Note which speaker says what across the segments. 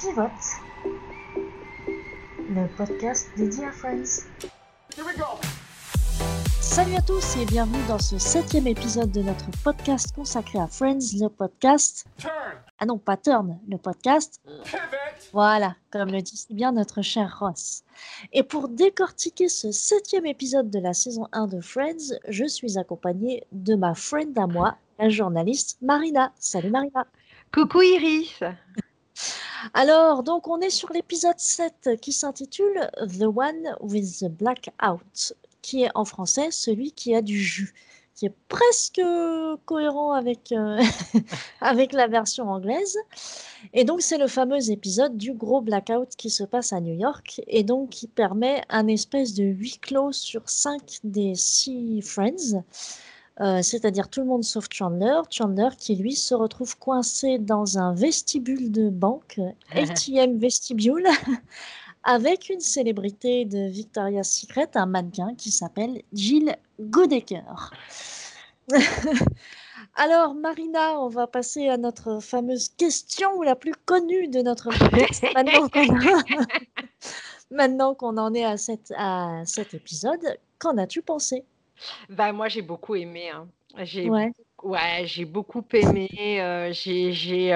Speaker 1: Pivot, le podcast dédié à Friends. Salut à tous et bienvenue dans ce septième épisode de notre podcast consacré à Friends, le podcast. Ah non, pas Turn, le podcast. Voilà, comme le dit si bien notre cher Ross. Et pour décortiquer ce septième épisode de la saison 1 de Friends, je suis accompagnée de ma friend à moi, la journaliste Marina. Salut Marina.
Speaker 2: Coucou Iris.
Speaker 1: Alors, donc on est sur l'épisode 7 qui s'intitule The One with the Blackout, qui est en français celui qui a du jus, qui est presque cohérent avec, euh, avec la version anglaise. Et donc c'est le fameux épisode du gros blackout qui se passe à New York et donc qui permet un espèce de huis clos sur 5 des 6 Friends. Euh, c'est-à-dire tout le monde sauf Chandler. Chandler qui lui se retrouve coincé dans un vestibule de banque, ATM vestibule, avec une célébrité de Victoria's Secret, un mannequin qui s'appelle Jill Godecker. Alors Marina, on va passer à notre fameuse question la plus connue de notre podcast maintenant qu'on en est à, à cet épisode. Qu'en as-tu pensé?
Speaker 2: Bah, moi, j'ai beaucoup aimé, hein. J'ai Ouais. ouais, j'ai beaucoup aimé, j'ai j'ai,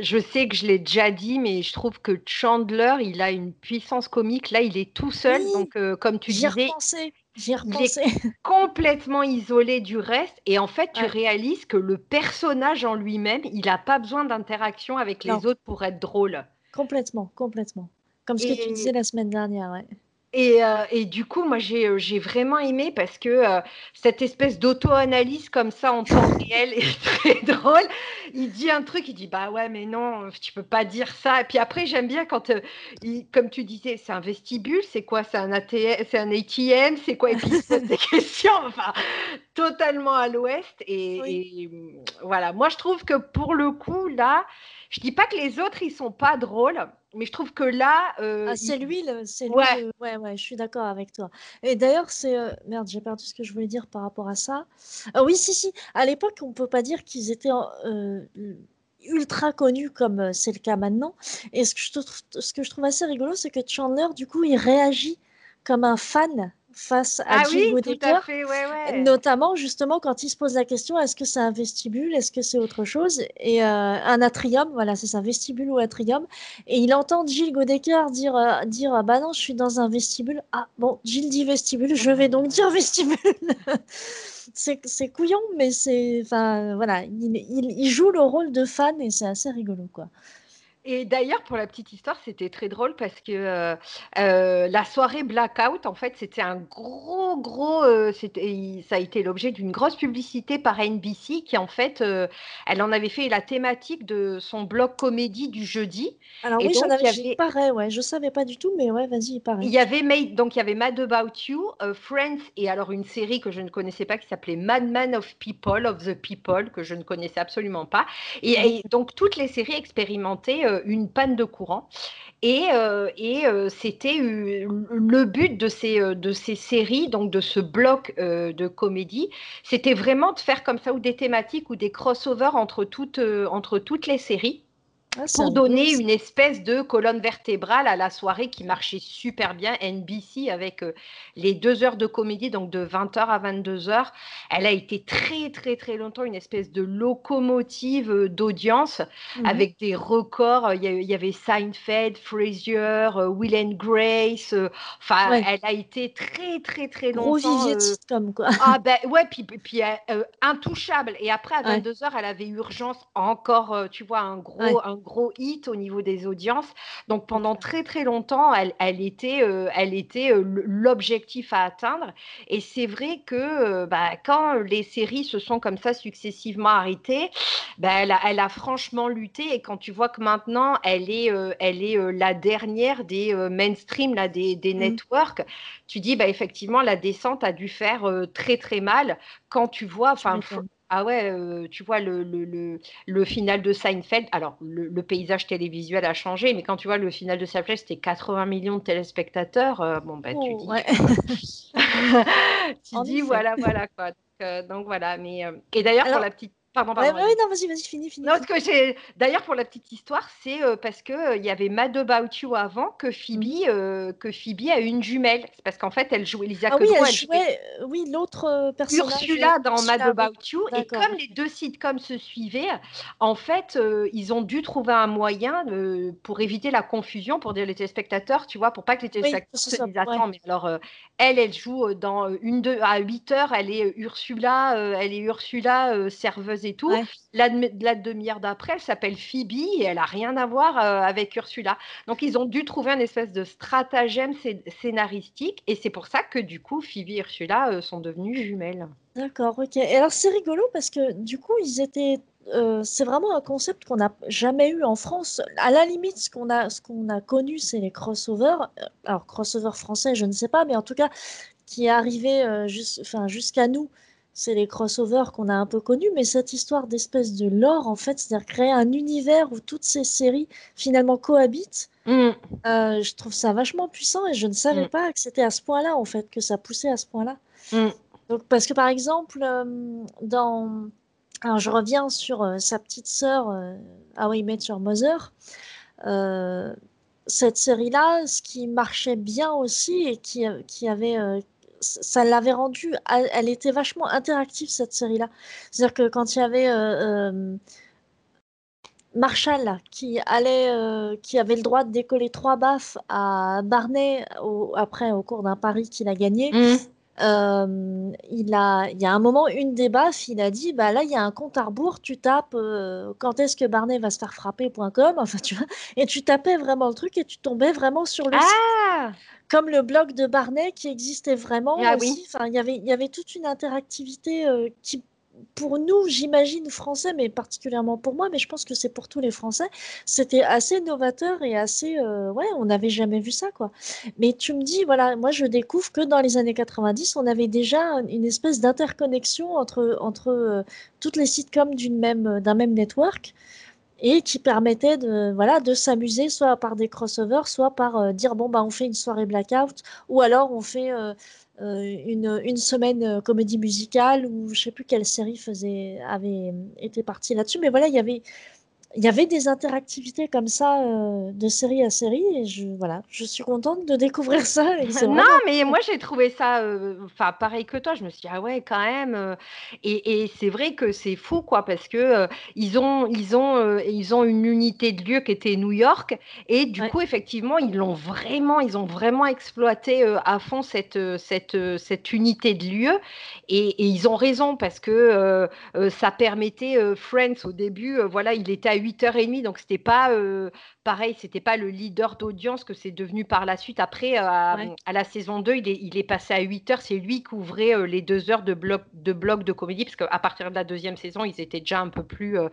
Speaker 2: je sais que je l'ai déjà dit, mais je trouve que Chandler, il a une puissance comique. Là, il est tout seul, donc comme tu
Speaker 1: j'y ai
Speaker 2: disais,
Speaker 1: repensé, j'y ai
Speaker 2: il est complètement isolé du reste et en fait, tu réalises que le personnage en lui-même, il a pas besoin d'interaction avec les autres pour être drôle
Speaker 1: complètement, complètement. Comme ce que tu disais la semaine dernière, ouais.
Speaker 2: Et, euh, et, du coup, moi, j'ai, euh, vraiment aimé parce que euh, cette espèce d'auto-analyse comme ça en temps réel est très drôle. Il dit un truc, il dit bah ouais, mais non, tu peux pas dire ça. Et puis après, j'aime bien quand, il, comme tu disais, c'est un vestibule, c'est quoi? C'est un ATM, c'est un ATM, c'est quoi? Et puis il pose des questions, enfin, totalement à l'ouest. Et, et, voilà, moi, je trouve que pour le coup, là, je dis pas que les autres, ils sont pas drôles mais je trouve que là.
Speaker 1: Euh, ah, c'est lui, c'est lui. Ouais. ouais, ouais, je suis d'accord avec toi. Et d'ailleurs, c'est. Euh, merde, j'ai perdu ce que je voulais dire par rapport à ça. Ah, oui, si, si. À l'époque, on peut pas dire qu'ils étaient euh, ultra connus comme c'est le cas maintenant. Et ce que je, trouve, ce que je trouve assez rigolo, c'est que Chandler, du coup, il réagit comme un fan face à ah oui, notamment justement quand il se pose la question est-ce que c'est un vestibule, est-ce que c'est autre chose? Et euh, un atrium, voilà, c'est ça, vestibule ou atrium. Et il entend Jill Godecker dire, euh, dire ah bah non, je suis dans un vestibule. Ah bon, Jill dit vestibule, je vais donc dire vestibule. c'est couillon, mais c'est. Enfin, voilà, il, il, il, joue le rôle de fan et c'est assez rigolo, quoi.
Speaker 2: Et d'ailleurs, pour la petite histoire, c'était très drôle parce que euh, euh, la soirée Blackout, en fait, c'était un gros, gros. Euh, c'était, ça a été l'objet d'une grosse publicité par NBC qui, en fait, elle en avait fait la thématique de son blog comédie du jeudi.
Speaker 1: Alors oui, j'en avais, avait... pareil, ouais, je savais pas du tout, mais ouais, vas-y, pareil.
Speaker 2: Il y avait Made, donc il y avait Mad About You, Friends, et alors une série que je ne connaissais pas qui s'appelait Madman of People, of the People, que je ne connaissais absolument pas. Et, et donc toutes les séries expérimentées une panne de courant. Et, euh, et euh, c'était le but de ces, de ces séries, donc de ce bloc de comédie, c'était vraiment de faire comme ça ou des thématiques ou des crossovers entre toutes, entre toutes les séries. Ah, pour donner une espèce de colonne vertébrale à la soirée qui marchait super bien. NBC avec euh, les deux heures de comédie, donc de 20h à 22h. Elle a été très, très, très longtemps une espèce de locomotive euh, d'audience mmh avec des records. Il y, avait Seinfeld, Frasier, euh, Will and Grace. Enfin, elle a été très, très, très longtemps. Gros
Speaker 1: comme quoi.
Speaker 2: Ah ben ouais, puis, puis intouchable. Et après, à 22h, elle avait urgence encore, tu vois, un gros, un gros hit au niveau des audiences. Donc pendant très très longtemps, elle, elle était, euh, elle était euh, l'objectif à atteindre. Et c'est vrai que euh, bah, quand les séries se sont comme ça successivement arrêtées, bah, elle, a, elle, a, franchement lutté. Et quand tu vois que maintenant, elle est, elle est la dernière des mainstream, là, des, des mmh. networks, tu dis bah, effectivement, la descente a dû faire très très mal. Quand tu vois, enfin, ah ouais, euh, tu vois le, le, le, final de Seinfeld. Alors, le, paysage télévisuel a changé, mais quand tu vois le final de Seinfeld, c'était 80 millions de téléspectateurs. Euh, bon, ben, tu oh, dis, tu dis voilà, voilà quoi. Donc, euh, voilà. Mais et d'ailleurs pour la petite Pardon, pardon.
Speaker 1: ouais, ouais, non, vas-y, vas-y.
Speaker 2: Non, parce que j'ai. D'ailleurs, pour la petite histoire, c'est euh, parce que euh, il y avait Mad About You avant que Phoebe,
Speaker 1: Mhm.
Speaker 2: euh, que Phoebe a une jumelle. C'est parce qu'en fait, elle jouait Lisa
Speaker 1: Ah oui, elle
Speaker 2: elle jouait
Speaker 1: jouait, oui, l'autre personnage.
Speaker 2: Ursula dans Mad
Speaker 1: Ursula, oui.
Speaker 2: About You. Et comme les deux sitcoms se suivaient, en fait, euh, ils ont dû trouver un moyen euh, pour éviter la confusion, pour dire les téléspectateurs, tu vois, pour pas que les
Speaker 1: Oui,
Speaker 2: téléspectateurs
Speaker 1: ce
Speaker 2: se disent
Speaker 1: Ouais.
Speaker 2: Mais alors, elle, elle joue dans une, deux, à 8 heures, elle est Ursula, elle est Ursula, euh, et tout.
Speaker 1: Ouais.
Speaker 2: La, demi- la demi-heure d'après, elle s'appelle Phoebe et elle a rien à voir euh, avec Ursula. Donc, ils ont dû trouver un espèce de stratagème scé- scénaristique et c'est pour ça que du coup, Phoebe et Ursula euh, sont devenues jumelles.
Speaker 1: D'accord, ok. Et alors c'est rigolo parce que du coup ils étaient, euh, c'est vraiment un concept qu'on n'a jamais eu en France. À la limite, ce qu'on a, ce qu'on a connu, c'est les crossovers. Alors crossover français, je ne sais pas, mais en tout cas qui est arrivé euh, enfin, jusqu'à nous, c'est les crossovers qu'on a un peu connus. Mais cette histoire d'espèce de lore, en fait, c'est-à-dire créer un univers où toutes ces séries finalement cohabitent.
Speaker 2: Mm.
Speaker 1: euh, je trouve ça vachement puissant et je ne savais
Speaker 2: Mm.
Speaker 1: pas que c'était à ce point-là, en fait, que ça poussait à ce point-là.
Speaker 2: Mm.
Speaker 1: Donc, parce que par exemple, euh, dans... Alors, je reviens sur euh, sa petite sœur, How I Met Your Mother. Cette série-là, ce qui marchait bien aussi et qui, qui avait... ça l'avait rendue... Elle, était vachement interactive, cette série-là. C'est-à-dire que quand il y avait... euh, euh, Marshall qui allait, euh, qui avait le droit de décoller trois baffes à Barney au- après au cours d'un pari qu'il a gagné.
Speaker 2: Mm.
Speaker 1: Euh, il a, il y a un moment, une des baffes, il a dit, bah là, il y a un compte à rebours, tu tapes euh, quand est-ce que Barney va se faire frapper.com, enfin, tu vois, et tu tapais vraiment le truc et tu tombais vraiment sur le site,
Speaker 2: Ah
Speaker 1: comme le blog de Barney qui existait vraiment
Speaker 2: Ah
Speaker 1: aussi.
Speaker 2: oui.
Speaker 1: Enfin, il y avait, il y avait toute une interactivité euh, qui, pour nous, j'imagine, français, mais particulièrement pour moi, mais je pense que c'est pour tous les Français, c'était assez novateur et assez, euh, ouais, on n'avait jamais vu ça, quoi. Mais tu me dis, voilà, moi je découvre que dans les années 90, on avait déjà une espèce d'interconnexion entre, entre euh, toutes les sitcoms d'une même, d'un même network et qui permettait de, voilà, de s'amuser soit par des crossovers, soit par euh, dire, bon, bah, on fait une soirée blackout, ou alors on fait euh, euh, une, une semaine comédie musicale, ou je sais plus quelle série faisait, avait été partie là-dessus, mais voilà, il y avait il y avait des interactivités comme ça euh, de série à série et je voilà, je suis contente de découvrir ça et
Speaker 2: Non,
Speaker 1: vraiment
Speaker 2: mais moi j'ai trouvé ça, euh, enfin pareil que toi. Je me suis dit ah ouais quand même. euh, et et c'est vrai que c'est fou quoi parce que ils ont ils ont ils ont une unité de lieu qui était New York et du
Speaker 1: ouais,
Speaker 2: coup effectivement ils l'ont vraiment ils ont vraiment exploité à fond cette cette cette unité de lieu et, et ils ont raison parce que ça permettait Friends au début voilà il était à 8h30 donc c'était pas euh, pareil, c'était pas le leader d'audience que c'est devenu par la suite. Après, euh, à,
Speaker 1: ouais.
Speaker 2: à la saison 2, il est, il est passé à 8 heures. C'est lui qui ouvrait euh, les deux heures de bloc de, bloc de comédie, parce qu'à partir de la deuxième saison, ils étaient déjà un peu plus euh,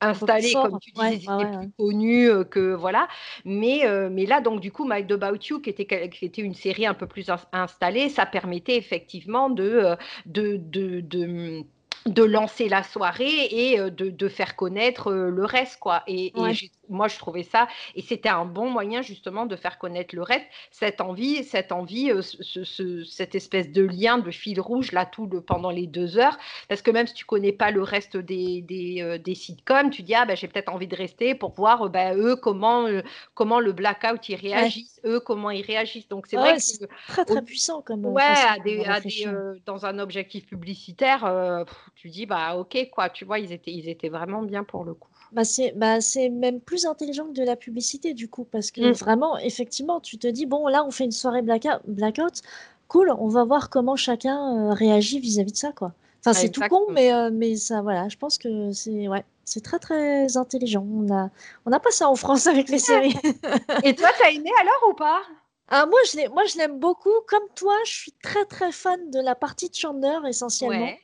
Speaker 2: installés, comme tu
Speaker 1: Ouais,
Speaker 2: ils
Speaker 1: ouais,
Speaker 2: étaient
Speaker 1: ouais,
Speaker 2: plus
Speaker 1: ouais.
Speaker 2: connus euh, que voilà. Mais, euh, mais là, donc du coup, Mike About You, qui était, quel- qui était une série un peu plus ins- installée, ça permettait effectivement de, de, de, de de lancer la soirée et euh, de, de faire connaître euh, le reste quoi et, et
Speaker 1: Ouais.
Speaker 2: j'ai- moi je trouvais ça et c'était un bon moyen justement de faire connaître le reste cette envie cette envie euh, ce- ce- cette espèce de lien de fil rouge là tout le, pendant les deux heures parce que même si tu connais pas le reste des, des, euh, des sitcoms tu dis ah ben j'ai peut-être envie de rester pour voir euh, ben, eux comment comment le blackout ils
Speaker 1: Ouais.
Speaker 2: réagissent eux comment ils réagissent donc c'est
Speaker 1: Ouais,
Speaker 2: vrai que
Speaker 1: c'est très
Speaker 2: au-
Speaker 1: très puissant comme
Speaker 2: Ouais, à
Speaker 1: de
Speaker 2: des, à des,
Speaker 1: réfléchir.
Speaker 2: dans un objectif publicitaire, pff, tu dis bah ok quoi, tu vois, ils étaient, ils étaient vraiment bien pour le coup.
Speaker 1: Bah c'est bah c'est même plus intelligent que de la publicité du coup parce que
Speaker 2: Mm.
Speaker 1: vraiment effectivement tu te dis bon là on fait une soirée blackout, blackout cool on va voir comment chacun euh, réagit vis-à-vis de ça quoi. Enfin c'est tout con mais euh, mais ça voilà je pense que c'est ouais c'est très très intelligent on a on n'a pas ça en France avec les séries.
Speaker 2: Et toi, t'as aimé alors ou pas?
Speaker 1: Ah, moi, je moi, je l'aime beaucoup. Comme toi, je suis très, très fan de la partie de Chandler, essentiellement.
Speaker 2: Ouais.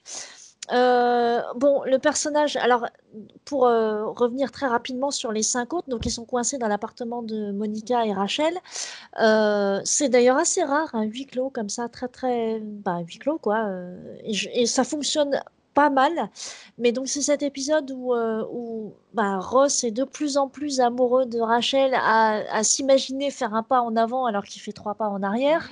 Speaker 1: Euh, bon, le personnage, alors, pour euh, revenir très rapidement sur les cinq autres, donc ils sont coincés dans l'appartement de Monica et Rachel. Euh, c'est d'ailleurs assez rare, un huis clos comme ça, très, très. Bah, huis clos, quoi. et, ça fonctionne pas mal. Mais donc, c'est cet épisode où, bah, Ross est de plus en plus amoureux de Rachel à s'imaginer faire un pas en avant alors qu'il fait trois pas en arrière.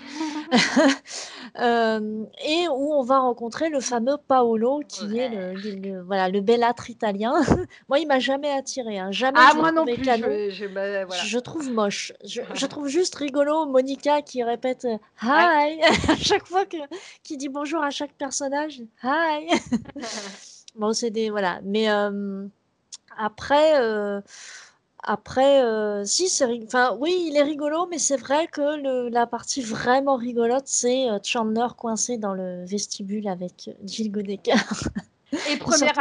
Speaker 1: et où on va rencontrer le fameux Paolo, qui est le, voilà, le bellâtre italien. moi, il m'a jamais attiré, hein. jamais.
Speaker 2: Ah, moi non plus.
Speaker 1: Je, trouve moche. Je, trouve juste rigolo Monica qui répète Hi à chaque fois que qui dit bonjour à chaque personnage. Hi. bon, c'est des voilà, mais après. Après, euh, si, c'est enfin, oui, il est rigolo, mais c'est vrai que le, la partie vraiment rigolote, c'est euh, Chandler coincé dans le vestibule avec Jill Goodacre.
Speaker 2: Et première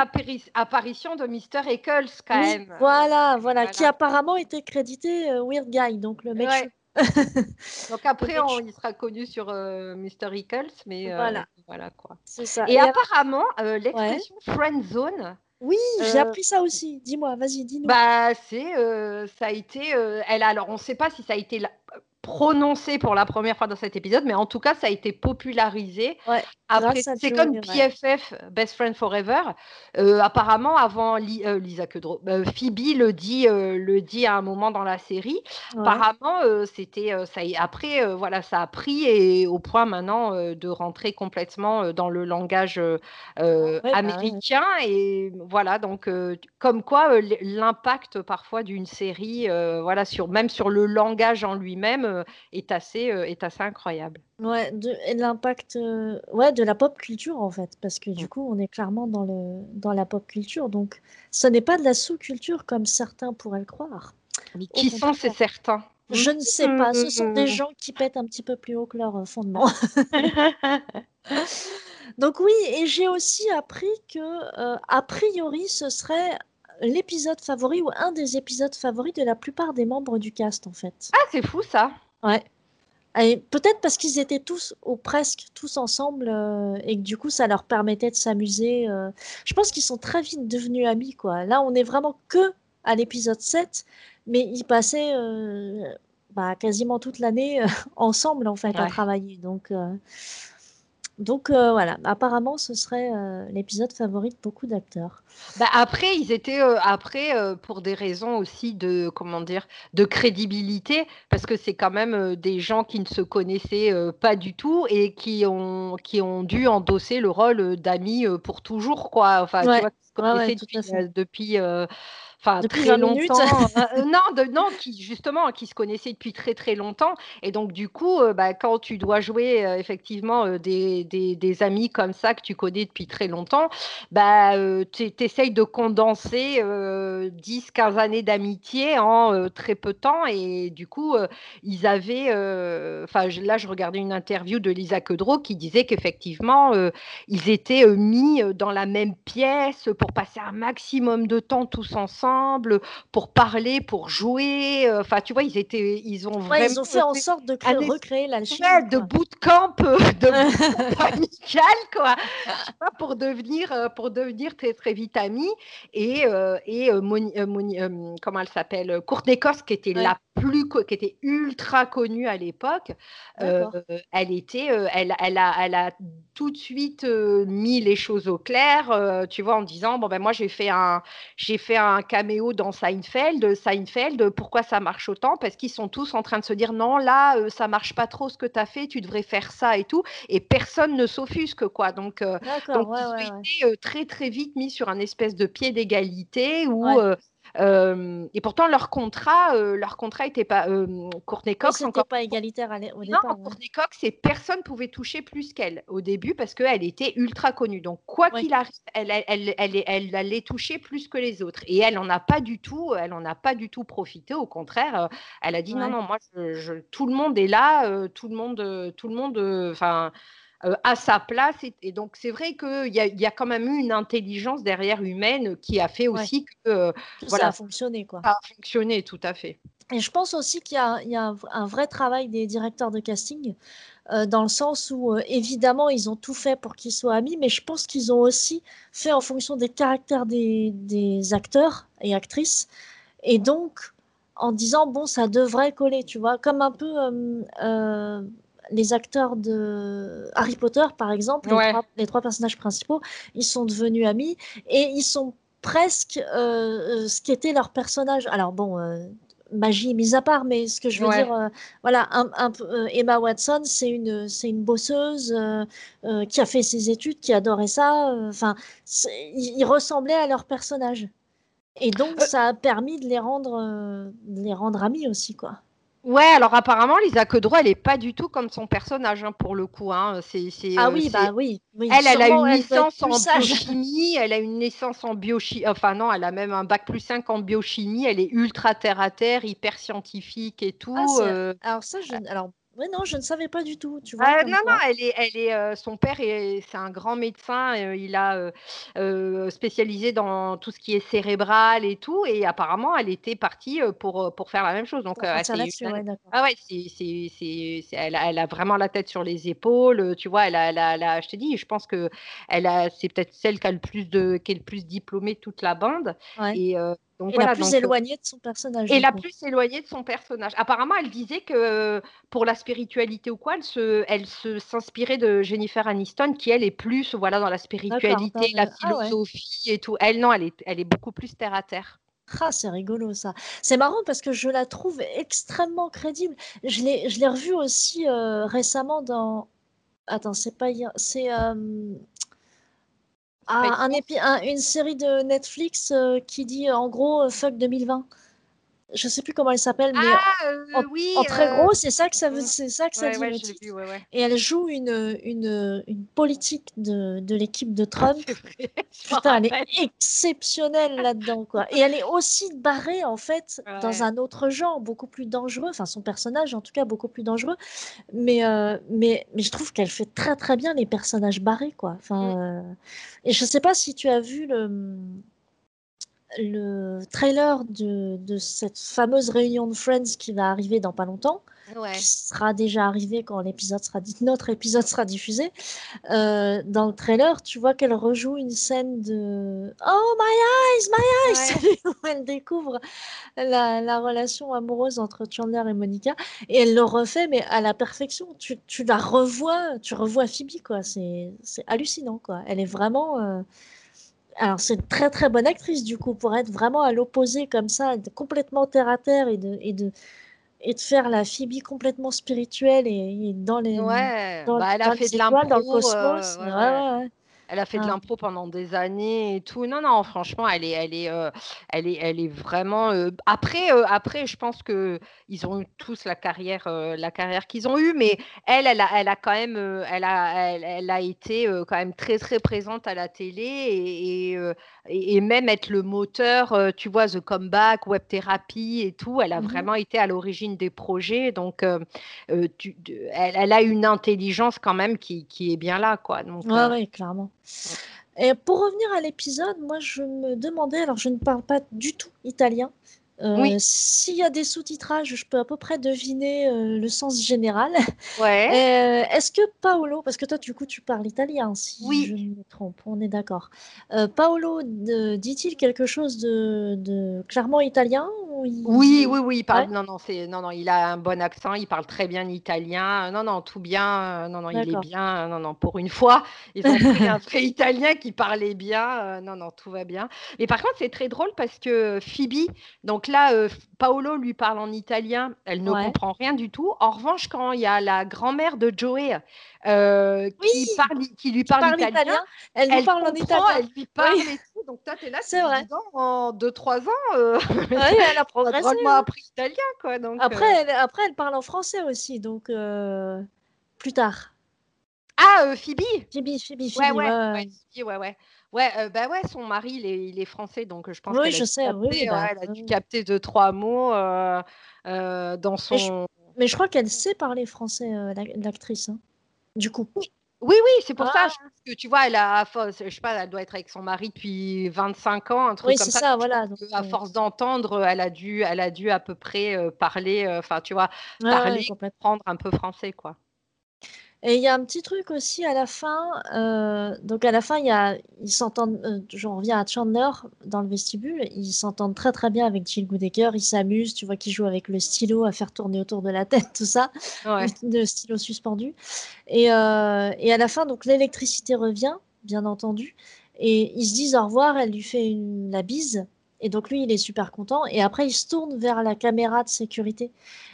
Speaker 2: apparition de Mr. Eccles, quand même.
Speaker 1: Voilà, voilà, qui apparemment était crédité euh, Weird Guy, donc le mec.
Speaker 2: donc après, on, il sera connu sur Mr. Eccles, mais voilà. voilà quoi.
Speaker 1: Ça.
Speaker 2: Et, apparemment, l'expression friend zone,
Speaker 1: oui, j'ai euh, appris ça aussi. Dis-moi, vas-y, dis-nous.
Speaker 2: Bah, c'est, euh, ça a été, euh, elle alors on ne sait pas si ça a été prononcé pour la première fois dans cet épisode, mais en tout cas, ça a été popularisé. Après, c'est comme PFF, Best Friend Forever. Euh, apparemment, avant euh, Lisa Kudrow, euh, Phoebe le dit, le dit à un moment dans la série. Apparemment, c'était ça. Après, voilà, ça a pris et au point maintenant de rentrer complètement dans le langage bah américain. Et voilà, donc comme quoi l'impact parfois d'une série, voilà, sur même sur le langage en lui-même euh, est, assez, euh, est assez incroyable.
Speaker 1: Ouais, de, et l'impact euh, ouais, de la pop culture en fait, parce que du coup on est clairement dans, le, dans la pop culture, donc ce n'est pas de la sous-culture comme certains pourraient le croire.
Speaker 2: Mais qui sont ces certains?
Speaker 1: Je ne sais pas, ce sont des gens qui pètent un petit peu plus haut que leur fondement. donc oui, et j'ai aussi appris que a priori ce serait l'épisode favori ou un des épisodes favoris de la plupart des membres du cast en fait.
Speaker 2: Ah, c'est fou ça.
Speaker 1: Ouais. Peut-être parce qu'ils étaient tous, ou presque tous ensemble, euh, et que du coup, ça leur permettait de s'amuser. Euh. Je pense qu'ils sont très vite devenus amis, quoi. Là, on est vraiment que à l'épisode 7, mais ils passaient euh, bah, quasiment toute l'année ensemble, en fait, à travailler. Donc, donc euh, voilà, apparemment ce serait euh, l'épisode favori de beaucoup d'acteurs.
Speaker 2: Bah, après, ils étaient euh, après pour des raisons aussi de comment dire de crédibilité parce que c'est quand même des gens qui ne se connaissaient pas du tout et qui ont qui ont dû endosser le rôle d'amis pour toujours quoi. Enfin, tu vois, se depuis enfin très longtemps. Euh, non, de, non, qui justement, qui se connaissaient depuis très très longtemps. Et donc du coup, euh, bah, quand tu dois jouer euh, effectivement des, des, des, amis comme ça que tu connais depuis très longtemps, bah, tu essayes de condenser 10-15 années d'amitié en très peu de temps. Et du coup, ils avaient, enfin là, je regardais une interview de Lisa Kudrow qui disait qu'effectivement, ils étaient mis dans la même pièce pour passer un maximum de temps tous ensemble pour parler, pour jouer. Euh, enfin, tu vois, ils étaient, ils ont vraiment.
Speaker 1: Ils ont fait en sorte de recréer l'alchimie.
Speaker 2: de bootcamp, euh, de amical, quoi. pour devenir, euh, pour devenir très très vite amis. Et, et comment elle s'appelle, Courtney qui était la plus, qui était ultra connue à l'époque. elle était, elle, elle a, elle a tout de suite mis les choses au clair, tu vois, en disant bon ben moi j'ai fait un, j'ai fait un caméo dans Seinfeld. Seinfeld, pourquoi ça marche autant? Parce qu'ils sont tous en train de se dire non, là, euh, ça marche pas trop ce que tu as fait, tu devrais faire ça et tout. Et personne ne s'offusque, quoi. Donc, euh, donc ils ont été euh, très, très vite mis sur un espèce de pied d'égalité où et pourtant, leur contrat, leur contrat était pas. Courtney Cox,
Speaker 1: encore pas égalitaire au départ.
Speaker 2: Non, Courtney Cox, et personne pouvait toucher plus qu'elle au début parce qu'elle était ultra connue. Donc, quoi qu'il arrive, elle, elle, elle, elle, allait toucher plus que les autres. Et elle n'en a pas du tout, elle en a pas du tout profité. Au contraire, elle a dit non, non, moi, je, tout le monde est là, tout le monde, tout le monde, enfin. Euh, à sa place. Et, donc, c'est vrai qu'il y, y, a quand même eu une intelligence derrière humaine qui a fait aussi que, euh,
Speaker 1: voilà, ça a fonctionné. Quoi.
Speaker 2: Ça a fonctionné, tout à fait.
Speaker 1: Et je pense aussi qu'il y, y a, un, vrai travail des directeurs de casting, euh, dans le sens où, évidemment, ils ont tout fait pour qu'ils soient amis, mais je pense qu'ils ont aussi fait en fonction des caractères des, des acteurs et actrices. Et donc, en disant, bon, ça devrait coller, tu vois, comme un peu les acteurs de Harry Potter, par exemple, les, trois, personnages principaux, ils sont devenus amis et ils sont presque euh, euh, ce qu'était leur personnage. Alors bon, euh, magie mise à part, mais ce que je veux dire, euh, voilà, un, euh, Emma Watson, c'est une, c'est une bosseuse euh, qui a fait ses études, qui adorait ça. Enfin, ils ressemblaient à leur personnage. Et donc, ça a permis de les rendre, de les rendre amis aussi, quoi.
Speaker 2: Ouais, alors apparemment, Lisa Kudrow, elle est pas du tout comme son personnage, hein, pour le coup. Hein. C'est,
Speaker 1: ah oui, bah oui.
Speaker 2: Elle, elle a une licence en biochimie, elle a une licence en biochimie, enfin non, elle a même un bac plus 5 en biochimie, elle est ultra terre à terre, hyper scientifique et tout. Ah,
Speaker 1: euh. Alors ça, je... alors oui, non, je ne savais pas du tout. Tu vois,
Speaker 2: ah, non, non, elle est, elle est, euh, son père, c'est un grand médecin. Euh, il a euh, spécialisé dans tout ce qui est cérébral et tout. Et apparemment, elle était partie pour, pour faire la même chose. Donc, ah ouais, c'est, elle, a, elle, a vraiment la tête sur les épaules. Tu vois, elle a, elle je te dis, je pense que elle a, c'est peut-être celle qui a le plus de, qui est le plus diplômée de toute la bande. Et
Speaker 1: et la plus euh, éloignée de son personnage.
Speaker 2: Et la plus éloignée de son personnage. Apparemment, elle disait que pour la spiritualité ou quoi, elle se, elle se s'inspirait de Jennifer Aniston, qui elle est plus voilà dans la spiritualité, la ah philosophie et tout. Elle non, elle est, elle est beaucoup plus terre à terre.
Speaker 1: Ah, c'est rigolo ça. C'est marrant parce que je la trouve extrêmement crédible. Je l'ai, je l'ai revue aussi euh, récemment dans. Attends, c'est pas hier. C'est. Ah, un une série de Netflix euh, qui dit en gros euh, fuck 2020 je sais plus comment elle s'appelle, mais
Speaker 2: ah, euh, oui,
Speaker 1: en, très gros, c'est ça que ça veut, c'est ça que ça dit. et elle joue une, une, une politique de, de l'équipe de Trump. Putain, elle est exceptionnelle là-dedans, quoi. Et elle est aussi barrée en fait dans un autre genre, beaucoup plus dangereux. Enfin, son personnage, en tout cas, beaucoup plus dangereux. Mais euh, mais mais je trouve qu'elle fait très très bien les personnages barrés, quoi. Enfin, mm. euh, et je sais pas si tu as vu le le trailer de, de, cette fameuse réunion de Friends qui va arriver dans pas longtemps, qui sera déjà arrivé quand l'épisode sera notre épisode sera diffusé. Euh, dans le trailer, tu vois qu'elle rejoue une scène de Oh my eyes, my eyes, où elle découvre la, la, relation amoureuse entre Chandler et Monica, et elle le refait mais à la perfection. Tu, tu la revois, tu revois Phoebe quoi. C'est hallucinant quoi. Elle est vraiment euh, alors c'est une très très bonne actrice du coup pour être vraiment à l'opposé comme ça, complètement terre à terre et de et de et de faire la Phoebe complètement spirituelle et, dans les
Speaker 2: ouais, dans, bah, elle a fait de dans le cosmos. Euh, ouais, ouais, elle a fait de ah. l'impro pendant des années et tout. Non, non, franchement, elle est, elle est, euh, elle est, elle est vraiment. Euh, après, euh, après, je pense que ils ont eu tous la carrière, la carrière qu'ils ont eue, mais elle, elle a, elle a quand même, elle a, elle, a été quand même très, très présente à la télé et, et, même être le moteur, tu vois, The Comeback, Web Therapy et tout. Elle a mmh vraiment été à l'origine des projets, donc tu, elle, elle, a une intelligence quand même qui, qui est bien là, quoi. Donc,
Speaker 1: oui, clairement. Et pour revenir à l'épisode, moi je me demandais, alors je ne parle pas du tout italien, euh, s'il y a des sous-titrages, je peux à peu près deviner euh, le sens général.
Speaker 2: Ouais.
Speaker 1: Euh, est-ce que Paolo, parce que toi, du coup, tu parles italien, si je me trompe, on est d'accord. Paolo dit-il quelque chose de, clairement italien
Speaker 2: Oui, oui, oui. Il parle, non, non, c'est, non, non, il a un bon accent, il parle très bien italien. Non, non, tout bien. Non, non, il est bien. Non, non, pour une fois, ils ont pris un vrai italien qui parlait bien. non, non, tout va bien. Mais par contre, c'est très drôle parce que Phoebe, donc donc là, euh, Paolo lui parle en italien, elle ne comprend rien du tout. En revanche, quand il y a la grand-mère de Joey euh, qui, parle, qui lui parle, italien,
Speaker 1: elle, lui parle en italien.
Speaker 2: Elle lui parle et tout. Donc toi, tu es là, c'est vrai. en 2-3 ans,
Speaker 1: euh, elle a progressé.
Speaker 2: Elle a appris italien. Quoi, donc,
Speaker 1: après, elle, après, elle parle en français aussi, donc plus tard.
Speaker 2: Ah, Phoebe
Speaker 1: Phoebe, Phoebe,
Speaker 2: Phoebe. Ouais, ouais, ouais. ouais, ouais. Ouais, euh, bah, ouais, son mari, il est il est français, donc je pense
Speaker 1: Oui,
Speaker 2: qu'elle
Speaker 1: je sais, oui,
Speaker 2: bah, elle a dû capter 2-3 mots, euh, euh, dans son
Speaker 1: mais je crois qu'elle sait parler français, l'actrice, hein, du coup.
Speaker 2: Oui, oui, c'est pour ça, ah! que tu vois, elle a je sais pas, elle doit être avec son mari depuis 25 ans, un truc
Speaker 1: Oui,
Speaker 2: comme
Speaker 1: c'est ça, voilà,
Speaker 2: à force d'entendre, elle a dû elle a dû à peu près, parler, enfin, tu vois, parler, comprendre un peu français, quoi.
Speaker 1: Et il y a un petit truc aussi à la fin. Euh, donc à la fin, il y a, ils s'entendent. Euh, je reviens à Chandler dans le vestibule. Ils s'entendent très très bien avec Jill Goodacre. Ils s'amusent. Tu vois qu'ils jouent avec le stylo à faire tourner autour de la tête, tout ça, le, stylo suspendu. Et, euh, et à la fin, donc l'électricité revient, bien entendu. Et ils se disent au revoir. Elle lui fait une, la bise. Et donc lui, il est super content. Et après, il se tourne vers la caméra de sécurité.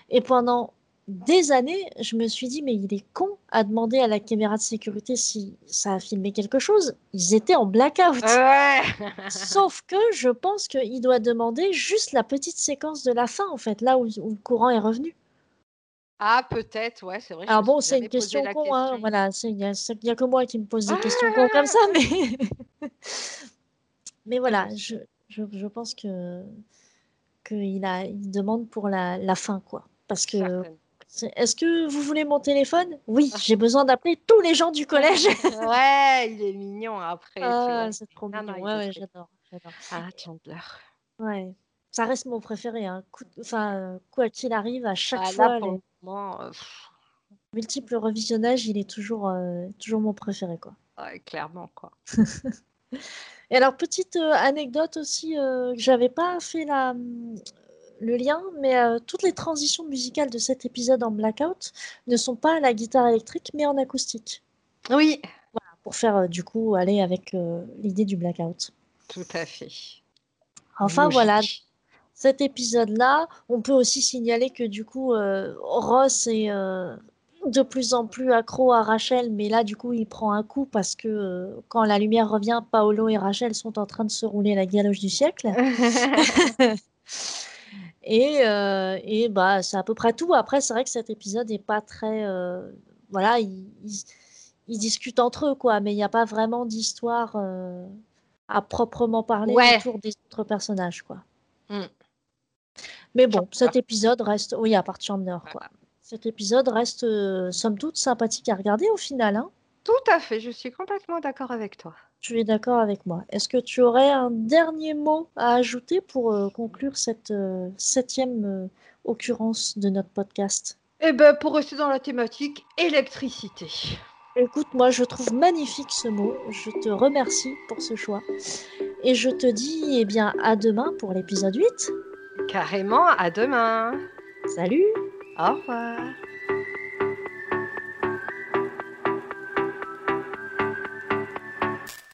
Speaker 1: Et pendant des années, je me suis dit, mais il est con à demander à la caméra de sécurité si ça a filmé quelque chose. Ils étaient en blackout. Sauf que je pense qu'il doit demander juste la petite séquence de la fin, en fait, là où, le courant est revenu.
Speaker 2: Ah, peut-être, ouais, c'est vrai.
Speaker 1: Alors bon, c'est une question con, hein, voilà, il n'y a, a, que moi qui me pose des questions cons comme ça, mais, mais voilà, je, je, je pense que qu'il a, il demande pour la, la fin, quoi. Parce que est-ce que vous voulez mon téléphone? Oui, ah. j'ai besoin d'appeler tous les gens du collège.
Speaker 2: ouais, il est mignon après.
Speaker 1: Ah, c'est trop mignon. ouais, ouais, j'adore.
Speaker 2: Ah, Chandler.
Speaker 1: Ouais, ça reste mon préféré. Hein. Enfin, quoi qu'il arrive, à chaque ah, fois, les... Euh, multiples revisionnages, il est toujours, euh, toujours mon préféré, quoi.
Speaker 2: Ouais, clairement, quoi.
Speaker 1: Et alors, petite euh, anecdote aussi, que j'avais pas fait la, le lien, mais euh, toutes les transitions musicales de cet épisode en blackout ne sont pas à la guitare électrique, mais en acoustique.
Speaker 2: Oui.
Speaker 1: pour faire euh, du coup aller avec euh, l'idée du blackout.
Speaker 2: Tout à fait.
Speaker 1: Enfin voilà, cet épisode-là, on peut aussi signaler que du coup, Ross est de plus en plus accro à Rachel, mais là, du coup, il prend un coup parce que quand la lumière revient, Paolo et Rachel sont en train de se rouler la galoche du siècle. Et, euh, et bah, c'est à peu près tout. Après, c'est vrai que cet épisode n'est pas très. Euh, voilà, ils, ils, discutent entre eux, quoi, mais il n'y a pas vraiment d'histoire euh, à proprement parler autour des autres personnages, quoi. Mmh. Mais bon, cet épisode reste. Oui, à part Chandler, quoi. Cet épisode reste, somme toute, sympathique à regarder au final. Hein.
Speaker 2: Tout à fait, je suis complètement d'accord avec toi.
Speaker 1: Tu es d'accord avec moi. Est-ce que tu aurais un dernier mot à ajouter pour euh, conclure cette euh, septième euh, occurrence de notre podcast?
Speaker 2: Eh ben, pour rester dans la thématique, électricité.
Speaker 1: Écoute, moi, je trouve magnifique ce mot. Je te remercie pour ce choix. Et je te dis, eh bien, à demain pour l'épisode 8.
Speaker 2: Carrément, à demain.
Speaker 1: Salut.
Speaker 2: Au revoir.